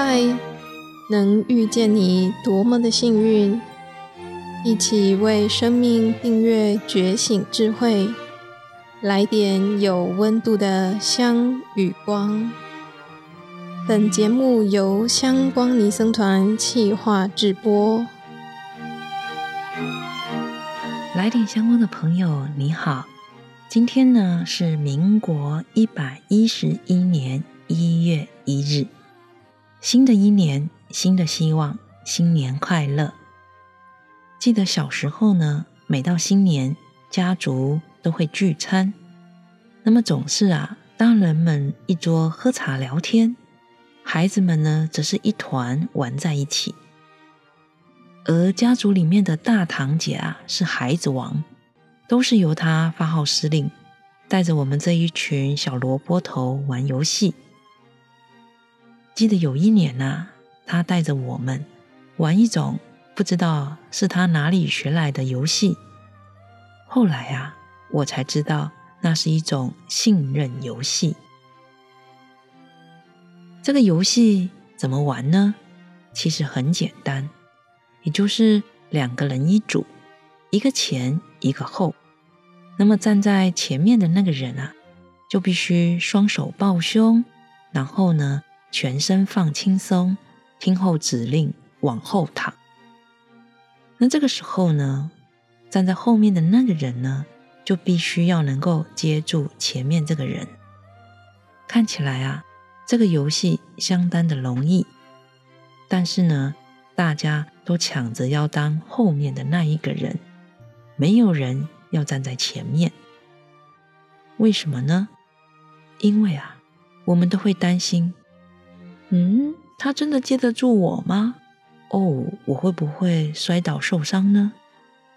嗨，能遇见你多么的幸运！一起为生命订阅觉醒智慧，来点有温度的香与光。本节目由香光尼僧团企划制播。来点香光的朋友，你好，今天呢是民国一百一十一年一月一日，新的一年，新的希望，新年快乐。记得小时候呢，每到新年，家族都会聚餐。那么总是啊，大人们一桌喝茶聊天，孩子们呢，则是一团玩在一起。而家族里面的大堂姐啊，是孩子王，都是由她发号施令，带着我们这一群小萝卜头玩游戏。记得有一年呐、啊，她带着我们玩一种。不知道是他哪里学来的游戏。后来啊，我才知道那是一种信任游戏。这个游戏怎么玩呢？其实很简单，也就是两个人一组，一个前，一个后。那么站在前面的那个人啊，就必须双手抱胸，然后呢，全身放轻松，听候指令，往后躺。那这个时候呢，站在后面的那个人呢，就必须要能够接住前面这个人。看起来啊，这个游戏相当的容易，但是呢，大家都抢着要当后面的那一个人，没有人要站在前面。为什么呢？因为啊，我们都会担心，嗯，他真的接得住我吗？哦，我会不会摔倒受伤呢？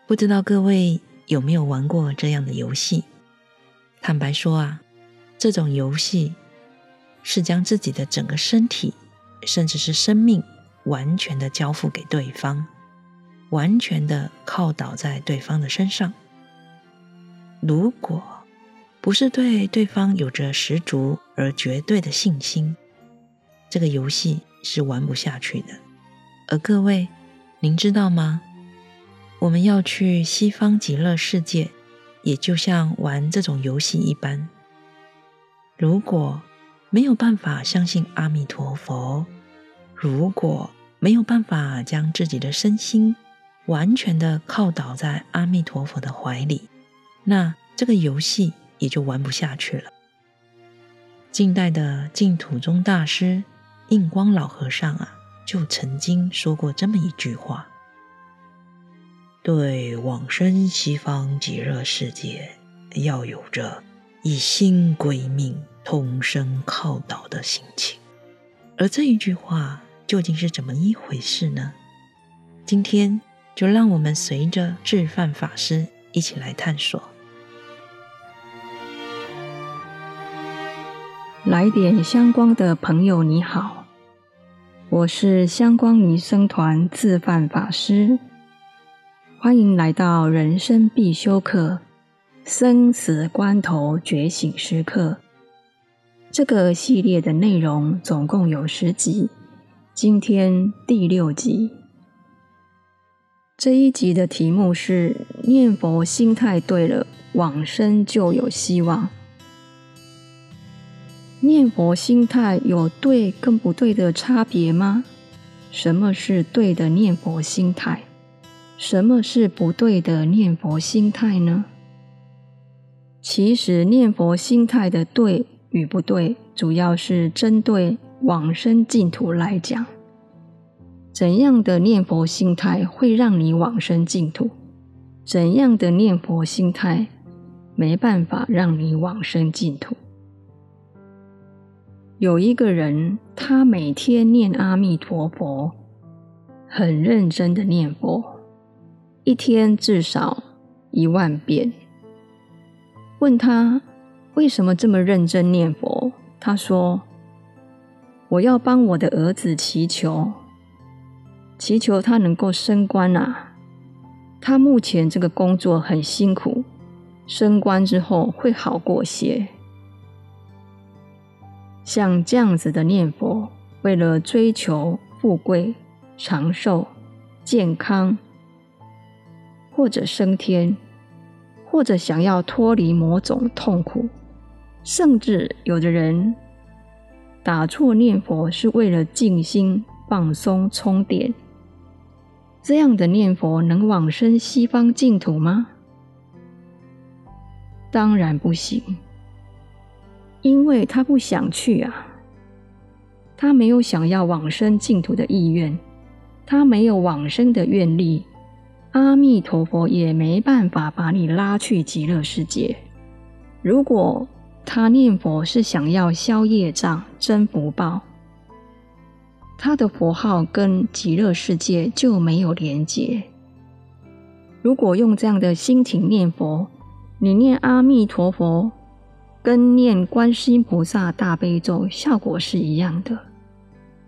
不知道各位有没有玩过这样的游戏？坦白说啊，这种游戏是将自己的整个身体，甚至是生命，完全的交付给对方，完全的靠倒在对方的身上。如果不是对对方有着十足而绝对的信心，这个游戏是玩不下去的。而各位，您知道吗？我们要去西方极乐世界，也就像玩这种游戏一般。如果没有办法相信阿弥陀佛，如果没有办法将自己的身心完全的靠倒在阿弥陀佛的怀里，那这个游戏也就玩不下去了。近代的净土宗大师印光老和尚啊。就曾经说过这么一句话：“对往生西方极乐世界，要有着一心归命、通身靠倒的心情。”而这一句话究竟是怎么一回事呢？今天就让我们随着智范法师一起来探索。来点香光的朋友，你好。我是香光尼僧团自范法师，欢迎来到人生必修课——生死关头觉醒时刻。这个系列的内容总共有十集，今天第六集。这一集的题目是“念佛心态对了，往生就有希望”。念佛心态有对跟不对的差别吗？什么是对的念佛心态？什么是不对的念佛心态呢？其实念佛心态的对与不对，主要是针对往生净土来讲。怎样的念佛心态会让你往生净土？怎样的念佛心态没办法让你往生净土？有一个人，他每天念阿弥陀佛，很认真的念佛，一天至少一万遍。问他为什么这么认真念佛？他说：“我要帮我的儿子祈求，祈求他能够升官啊！他目前这个工作很辛苦，升官之后会好过些。”像这样子的念佛，为了追求富贵、长寿、健康，或者升天，或者想要脱离某种痛苦，甚至有的人打坐念佛是为了静心、放松、充电。这样的念佛能往生西方净土吗？当然不行，因为他不想去啊，他没有想要往生净土的意愿，他没有往生的愿力，阿弥陀佛也没办法把你拉去极乐世界。如果他念佛是想要消业障、增福报。他的佛号跟极乐世界就没有连结。如果用这样的心情念佛，你念阿弥陀佛，跟念观世音菩萨大悲咒效果是一样的。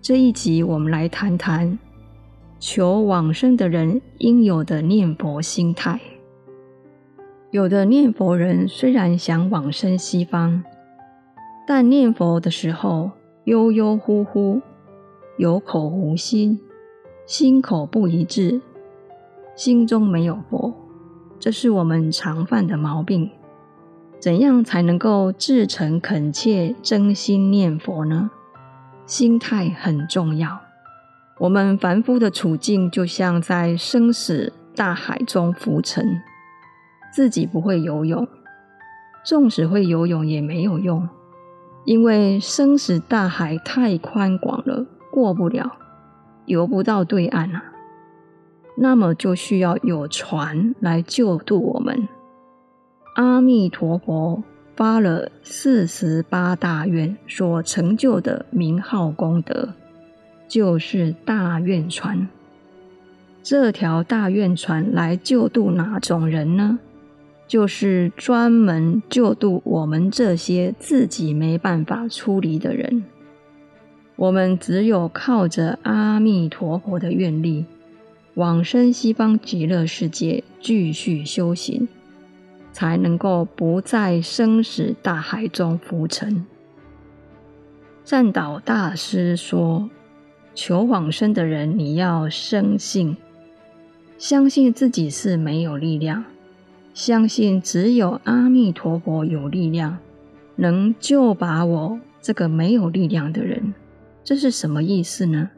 这一集我们来谈谈求往生的人应有的念佛心态。有的念佛人虽然想往生西方，但念佛的时候悠悠忽忽。有口无心，心口不一致，心中没有佛，这是我们常犯的毛病。怎样才能够至诚恳切、真心念佛呢？心态很重要。我们凡夫的处境就像在生死大海中浮沉，自己不会游泳，纵使会游泳也没有用，因为生死大海太宽广了。过不了，游不到对岸啊，那么就需要有船来救渡我们。阿弥陀佛发了四十八大愿所成就的名号功德，就是大愿船。这条大愿船来救度哪种人呢？就是专门救度我们这些自己没办法出离的人。我们只有靠着阿弥陀佛的愿力，往生西方极乐世界，继续修行，才能够不在生死大海中浮沉。善导大师说：“求往生的人，你要深信，相信自己是没有力量，相信只有阿弥陀佛有力量，能救拔我这个没有力量的人。”这是什么意思呢？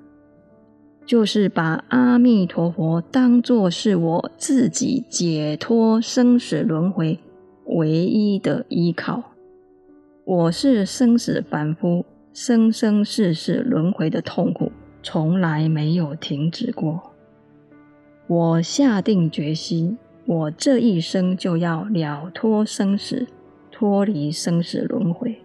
就是把阿弥陀佛当作是我自己解脱生死轮回唯一的依靠。我是生死凡夫，生生世世轮回的痛苦从来没有停止过。我下定决心，我这一生就要了脱生死，脱离生死轮回。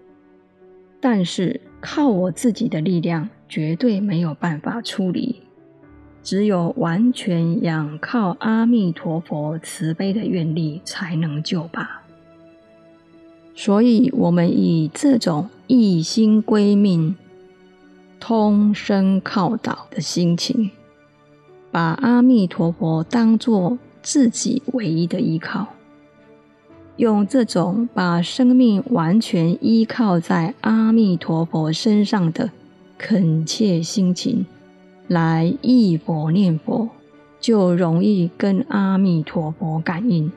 但是，靠我自己的力量，绝对没有办法出离，只有完全仰靠阿弥陀佛慈悲的愿力，才能救拔。所以，我们以这种一心归命、通身靠倒的心情，把阿弥陀佛当作自己唯一的依靠。用这种把生命完全依靠在阿弥陀佛身上的恳切心情来忆佛念佛，就容易跟阿弥陀佛感应，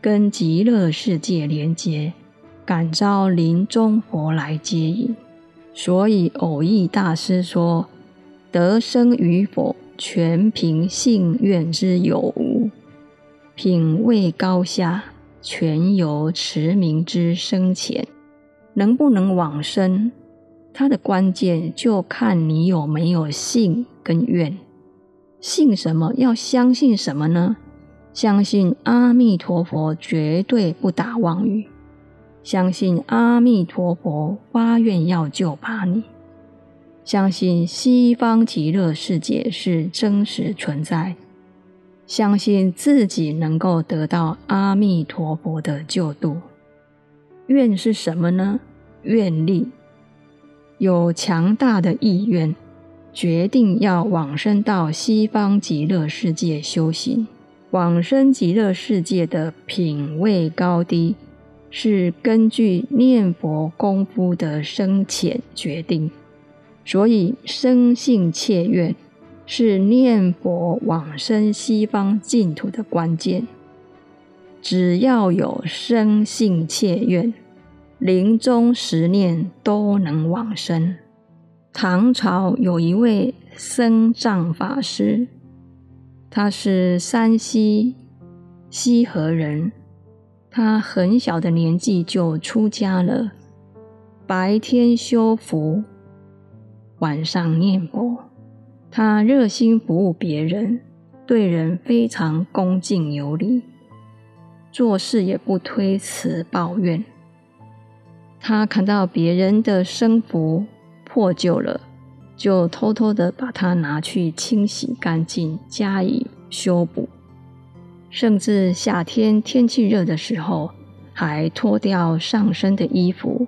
跟极乐世界连接，感召临终佛来接引。所以偶益大师说：“得生与否，全凭信愿之有无，品位高下。”全由持名之深浅，能不能往生，它的关键就看你有没有信跟愿。信什么？要相信什么呢？相信阿弥陀佛绝对不打妄语，相信阿弥陀佛发愿要救拔你，相信西方极乐世界是真实存在。相信自己能够得到阿弥陀佛的救度，愿是什么呢？愿力，有强大的意愿，决定要往生到西方极乐世界修行。往生极乐世界的品位高低，是根据念佛功夫的深浅决定。所以生信切愿是念佛往生西方净土的关键。只要有生信切愿，临终十念都能往生。唐朝有一位僧藏法师，他是山西西河人，他很小的年纪就出家了，白天修福，晚上念佛。他热心服务别人，对人非常恭敬有礼。做事也不推辞抱怨。他看到别人的僧服破旧了，就偷偷的把它拿去清洗干净，加以修补。甚至夏天天气热的时候，还脱掉上身的衣服，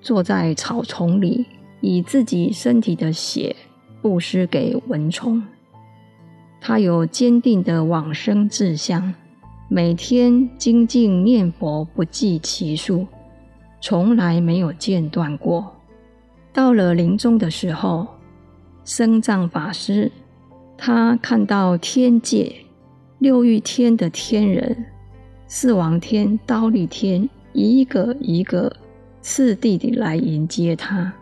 坐在草丛里，以自己身体的血布施给蚊虫。他有坚定的往生志向。每天精进念佛不计其数，从来没有间断过。到了临终的时候，生藏法师他看到天界六欲天的天人、四王天、刀立天一个一个次第地来迎接他，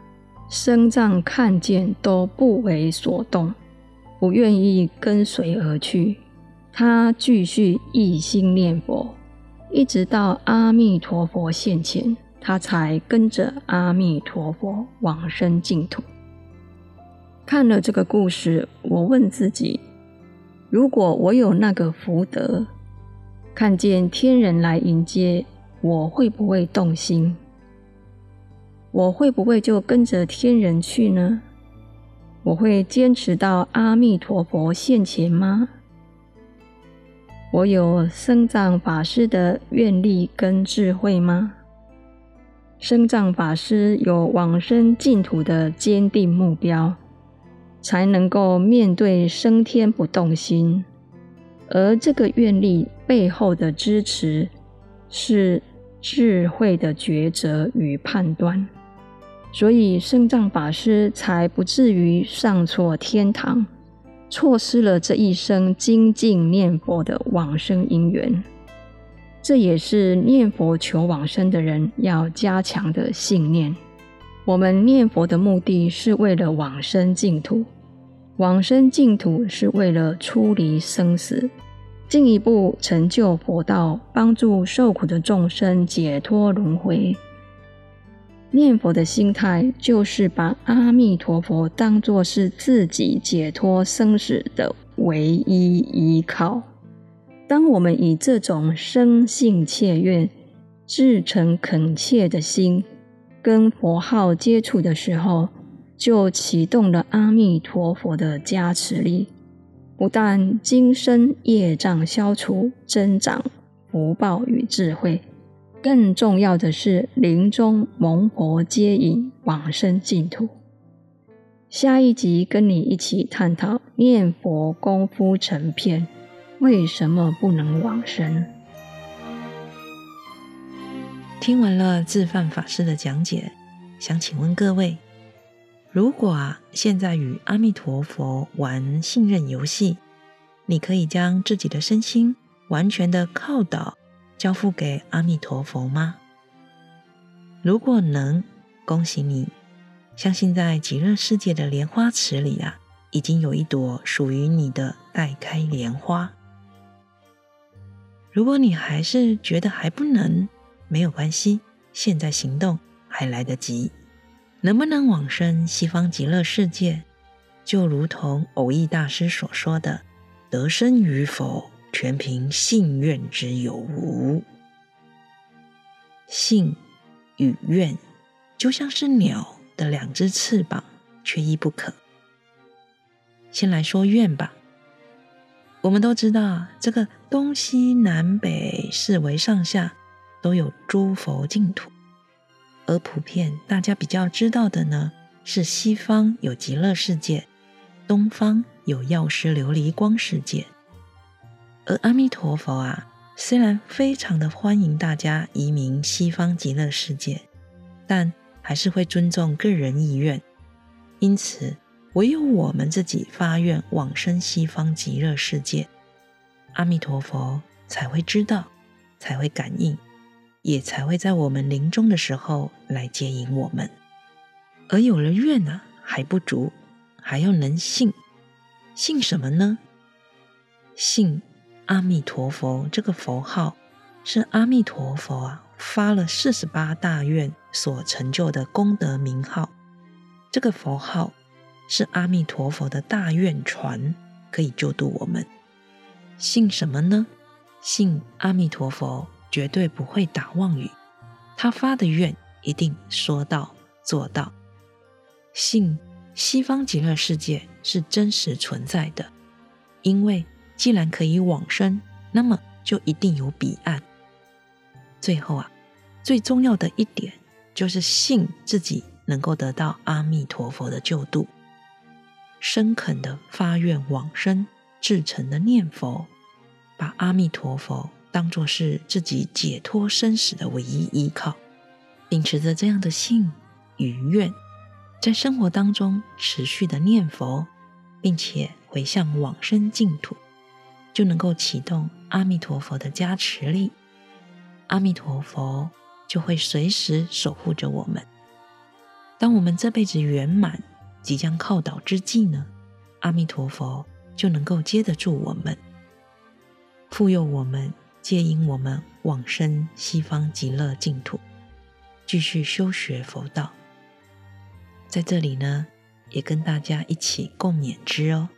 生藏看见都不为所动，不愿意跟随而去。他继续一心念佛，一直到阿弥陀佛现前，他才跟着阿弥陀佛往生净土。看了这个故事，我问自己：如果我有那个福德，看见天人来迎接，我会不会动心？我会不会就跟着天人去呢？我会坚持到阿弥陀佛现前吗？我有生藏法师的愿力跟智慧吗？生藏法师有往生净土的坚定目标，才能够面对升天不动心。而这个愿力背后的支持，是智慧的抉择与判断，所以生藏法师才不至于上错天堂。错失了这一生精进念佛的往生因缘，这也是念佛求往生的人要加强的信念。我们念佛的目的是为了往生净土，往生净土是为了出离生死，进一步成就佛道，帮助受苦的众生解脱轮回。念佛的心态，就是把阿弥陀佛当作是自己解脱生死的唯一依靠。当我们以这种生信切愿、至诚恳切的心跟佛号接触的时候，就启动了阿弥陀佛的加持力，不但今生业障消除，增长福报与智慧。更重要的是，临终蒙佛接引往生净土。下一集跟你一起探讨念佛功夫成片，为什么不能往生？听完了自范法师的讲解，想请问各位：如果啊，现在与阿弥陀佛玩信任游戏，你可以将自己的身心完全的靠倒。交付给阿弥陀佛吗？如果能，恭喜你！相信在极乐世界的莲花池里啊，已经有一朵属于你的待开莲花。如果你还是觉得还不能，没有关系，现在行动还来得及。能不能往生西方极乐世界，就如同蕅益大师所说的：“得生与否。”全凭信愿之有无，信与愿就像是鸟的两只翅膀，缺一不可。先来说愿吧。我们都知道，这个东西南北四维上下都有诸佛净土，而普遍大家比较知道的呢，是西方有极乐世界，东方有药师琉璃光世界。而阿弥陀佛啊，虽然非常的欢迎大家移民西方极乐世界，但还是会尊重个人意愿。因此，唯有我们自己发愿往生西方极乐世界，阿弥陀佛才会知道，才会感应，也才会在我们临终的时候来接引我们。而有了愿呢、啊，还不足，还要能信。信什么呢？信阿弥陀佛这个佛号，是阿弥陀佛啊发了四十八大愿所成就的功德名号。这个佛号是阿弥陀佛的大愿船，可以救度我们。信什么呢？信阿弥陀佛绝对不会打妄语，他发的愿一定说到做到。信西方极乐世界是真实存在的，因为既然可以往生，那么就一定有彼岸。最后啊，最重要的一点就是信自己能够得到阿弥陀佛的救度，深恳的发愿往生，至诚的念佛，把阿弥陀佛当作是自己解脱生死的唯一依靠，秉持着这样的信与愿。在生活当中持续的念佛，并且回向往生净土，就能够启动阿弥陀佛的加持力。阿弥陀佛就会随时守护着我们。当我们这辈子圆满，即将靠倒之际呢，阿弥陀佛就能够接得住我们，护佑我们，接引我们往生西方极乐净土，继续修学佛道。在这里呢，也跟大家一起共勉之哦。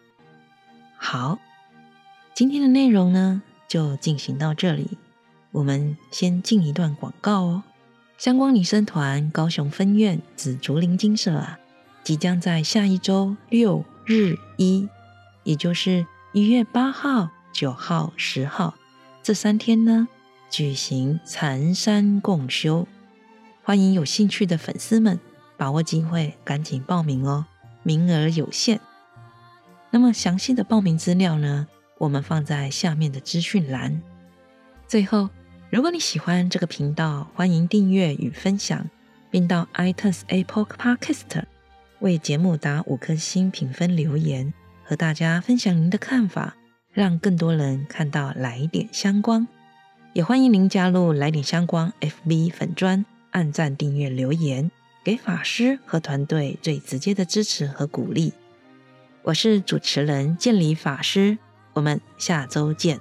好，今天的内容呢就进行到这里。我们先进一段广告哦。香光女生团高雄分院紫竹林精舍啊，即将在下一周六日一，也就是一月八号、九号、十号这三天呢，举行禅山共修，欢迎有兴趣的粉丝们。把握机会，赶紧报名哦，名额有限。那么详细的报名资料呢，我们放在下面的资讯栏。最后，如果你喜欢这个频道，欢迎订阅与分享，并到 iTunes Apple Podcast 为节目打五颗星评分留言，和大家分享您的看法，让更多人看到来点相关。也欢迎您加入来点相关 FB 粉砖，按赞、订阅、留言。给法师和团队最直接的支持和鼓励。我是主持人建理法师，我们下周见。